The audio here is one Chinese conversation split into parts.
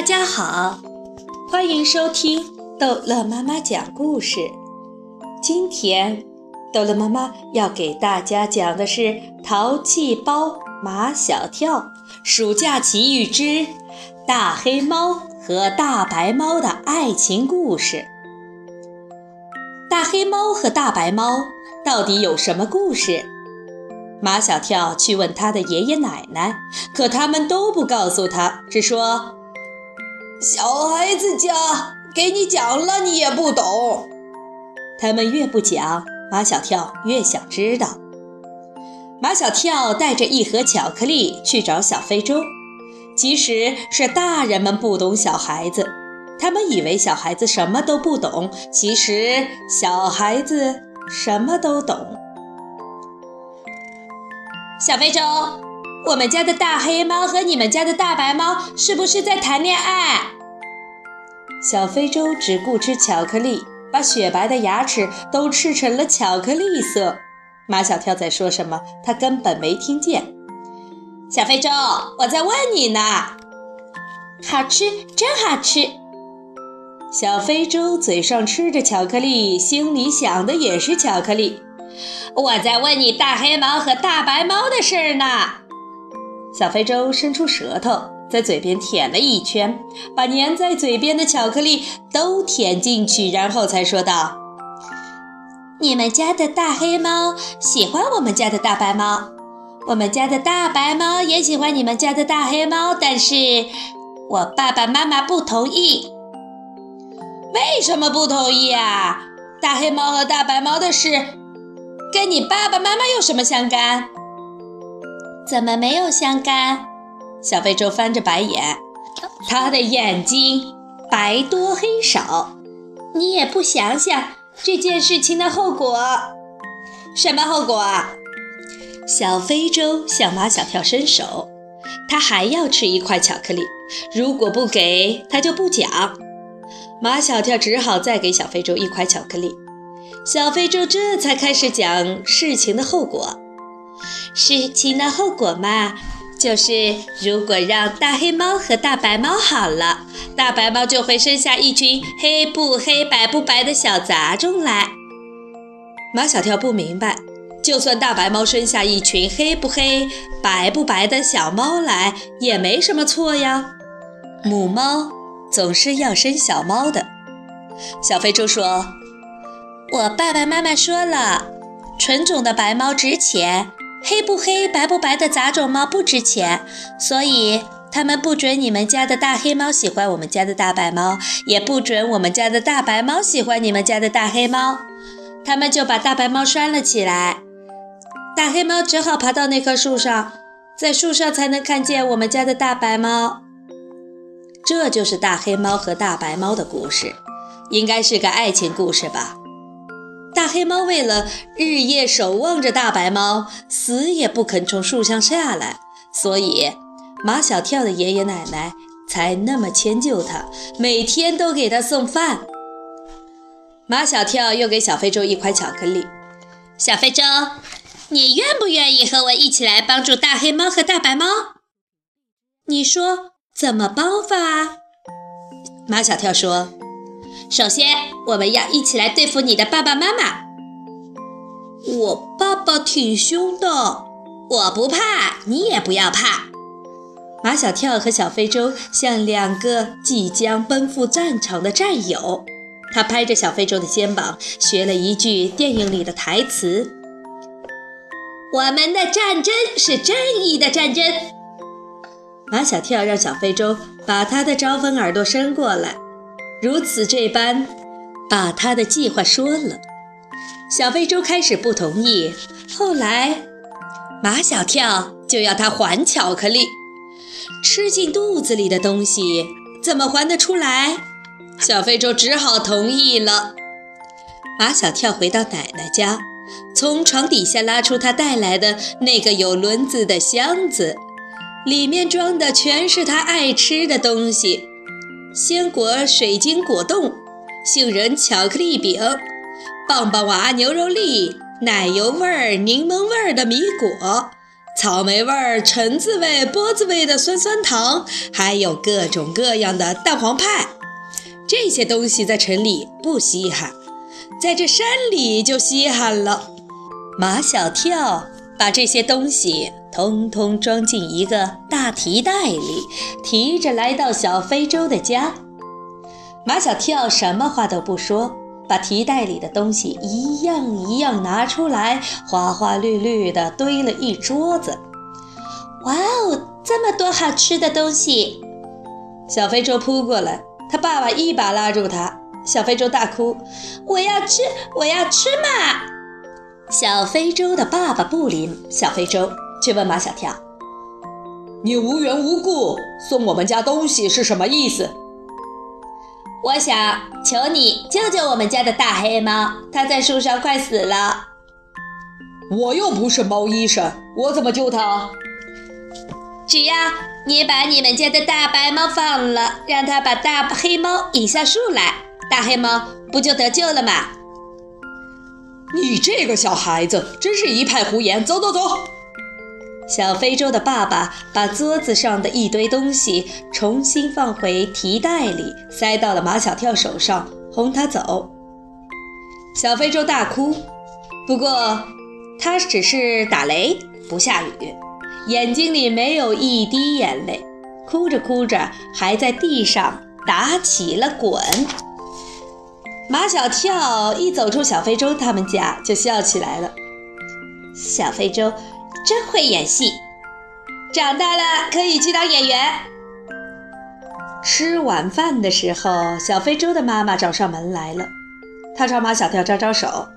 大家好，欢迎收听逗乐妈妈讲故事。今天，逗乐妈妈要给大家讲的是《淘气包马小跳暑假奇遇之大黑猫和大白猫的爱情故事》。大黑猫和大白猫到底有什么故事？马小跳去问他的爷爷奶奶，可他们都不告诉他，只说。小孩子家给你讲了，你也不懂。他们越不讲，马小跳越想知道。马小跳带着一盒巧克力去找小非洲，其实是大人们不懂小孩子，他们以为小孩子什么都不懂，其实小孩子什么都懂。小非洲。我们家的大黑猫和你们家的大白猫是不是在谈恋爱？小非洲只顾吃巧克力，把雪白的牙齿都吃成了巧克力色。马小跳在说什么？他根本没听见。小非洲，我在问你呢。好吃，真好吃。小非洲嘴上吃着巧克力，心里想的也是巧克力。我在问你大黑猫和大白猫的事儿呢。小非洲伸出舌头，在嘴边舔了一圈，把粘在嘴边的巧克力都舔进去，然后才说道：“你们家的大黑猫喜欢我们家的大白猫，我们家的大白猫也喜欢你们家的大黑猫，但是我爸爸妈妈不同意。为什么不同意啊？大黑猫和大白猫的事，跟你爸爸妈妈有什么相干？”怎么没有相干？小非洲翻着白眼，他的眼睛白多黑少。你也不想想这件事情的后果？什么后果？小非洲向马小跳伸手，他还要吃一块巧克力。如果不给他，就不讲。马小跳只好再给小非洲一块巧克力。小非洲这才开始讲事情的后果。事情的后果嘛，就是如果让大黑猫和大白猫好了，大白猫就会生下一群黑不黑白不白的小杂种来。马小跳不明白，就算大白猫生下一群黑不黑白不白的小猫来，也没什么错呀。母猫总是要生小猫的。小飞猪说：“我爸爸妈妈说了，纯种的白猫值钱。”黑不黑白不白的杂种猫不值钱，所以他们不准你们家的大黑猫喜欢我们家的大白猫，也不准我们家的大白猫喜欢你们家的大黑猫。他们就把大白猫拴了起来，大黑猫只好爬到那棵树上，在树上才能看见我们家的大白猫。这就是大黑猫和大白猫的故事，应该是个爱情故事吧。大黑猫为了日夜守望着大白猫，死也不肯从树上下来，所以马小跳的爷爷奶奶才那么迁就他，每天都给他送饭。马小跳又给小非洲一块巧克力。小非洲，你愿不愿意和我一起来帮助大黑猫和大白猫？你说怎么帮法？马小跳说。首先，我们要一起来对付你的爸爸妈妈。我爸爸挺凶的，我不怕，你也不要怕。马小跳和小非洲像两个即将奔赴战场的战友。他拍着小非洲的肩膀，学了一句电影里的台词：“我们的战争是正义的战争。”马小跳让小非洲把他的招风耳朵伸过来。如此这般，把他的计划说了。小非洲开始不同意，后来马小跳就要他还巧克力。吃进肚子里的东西怎么还得出来？小非洲只好同意了。马小跳回到奶奶家，从床底下拉出他带来的那个有轮子的箱子，里面装的全是他爱吃的东西。鲜果水晶果冻、杏仁巧克力饼、棒棒娃牛肉粒、奶油味儿、柠檬味儿的米果、草莓味儿、橙子味、波子味的酸酸糖，还有各种各样的蛋黄派。这些东西在城里不稀罕，在这山里就稀罕了。马小跳把这些东西通通装进一个大提袋里，提着来到小非洲的家。马小跳什么话都不说，把提袋里的东西一样一样拿出来，花花绿绿的堆了一桌子。哇哦，这么多好吃的东西！小非洲扑过来，他爸爸一把拉住他。小非洲大哭：“我要吃，我要吃嘛！”小非洲的爸爸不理小非洲，却问马小跳：“你无缘无故送我们家东西是什么意思？”我想求你救救我们家的大黑猫，它在树上快死了。我又不是猫医生，我怎么救它？只要你把你们家的大白猫放了，让它把大黑猫引下树来，大黑猫不就得救了吗？你这个小孩子真是一派胡言！走走走。小非洲的爸爸把桌子上的一堆东西重新放回提袋里，塞到了马小跳手上，哄他走。小非洲大哭，不过他只是打雷不下雨，眼睛里没有一滴眼泪，哭着哭着还在地上打起了滚。马小跳一走出小非洲他们家，就笑起来了。小非洲。真会演戏，长大了可以去当演员。吃晚饭的时候，小非洲的妈妈找上门来了，她朝马小跳招招手，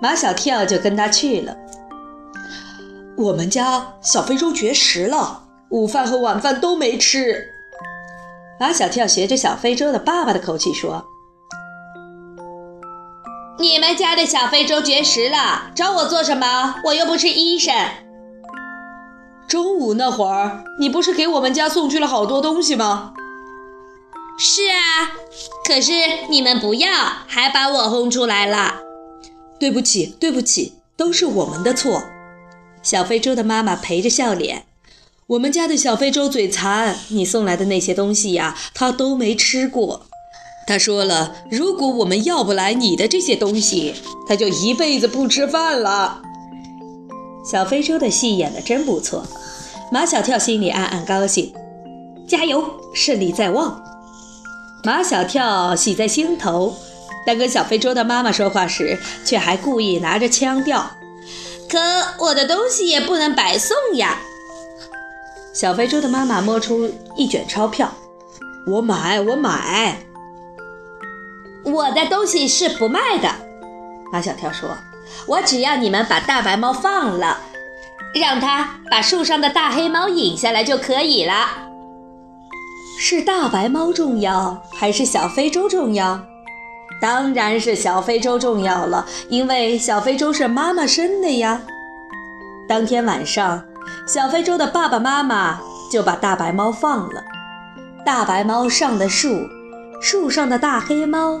马小跳就跟她去了。我们家小非洲绝食了，午饭和晚饭都没吃。马小跳学着小非洲的爸爸的口气说：“你们家的小非洲绝食了，找我做什么？我又不是医生。”中午那会儿，你不是给我们家送去了好多东西吗？是啊，可是你们不要，还把我轰出来了。对不起，对不起，都是我们的错。小非洲的妈妈陪着笑脸。我们家的小非洲嘴馋，你送来的那些东西呀，他都没吃过。他说了，如果我们要不来你的这些东西，他就一辈子不吃饭了。小非洲的戏演得真不错。马小跳心里暗暗高兴，加油，胜利在望。马小跳喜在心头，但跟小非洲的妈妈说话时，却还故意拿着腔调。可我的东西也不能白送呀。小非洲的妈妈摸出一卷钞票，我买，我买。我的东西是不卖的。马小跳说，我只要你们把大白猫放了。让它把树上的大黑猫引下来就可以了。是大白猫重要还是小非洲重要？当然是小非洲重要了，因为小非洲是妈妈生的呀。当天晚上，小非洲的爸爸妈妈就把大白猫放了。大白猫上的树，树上的大黑猫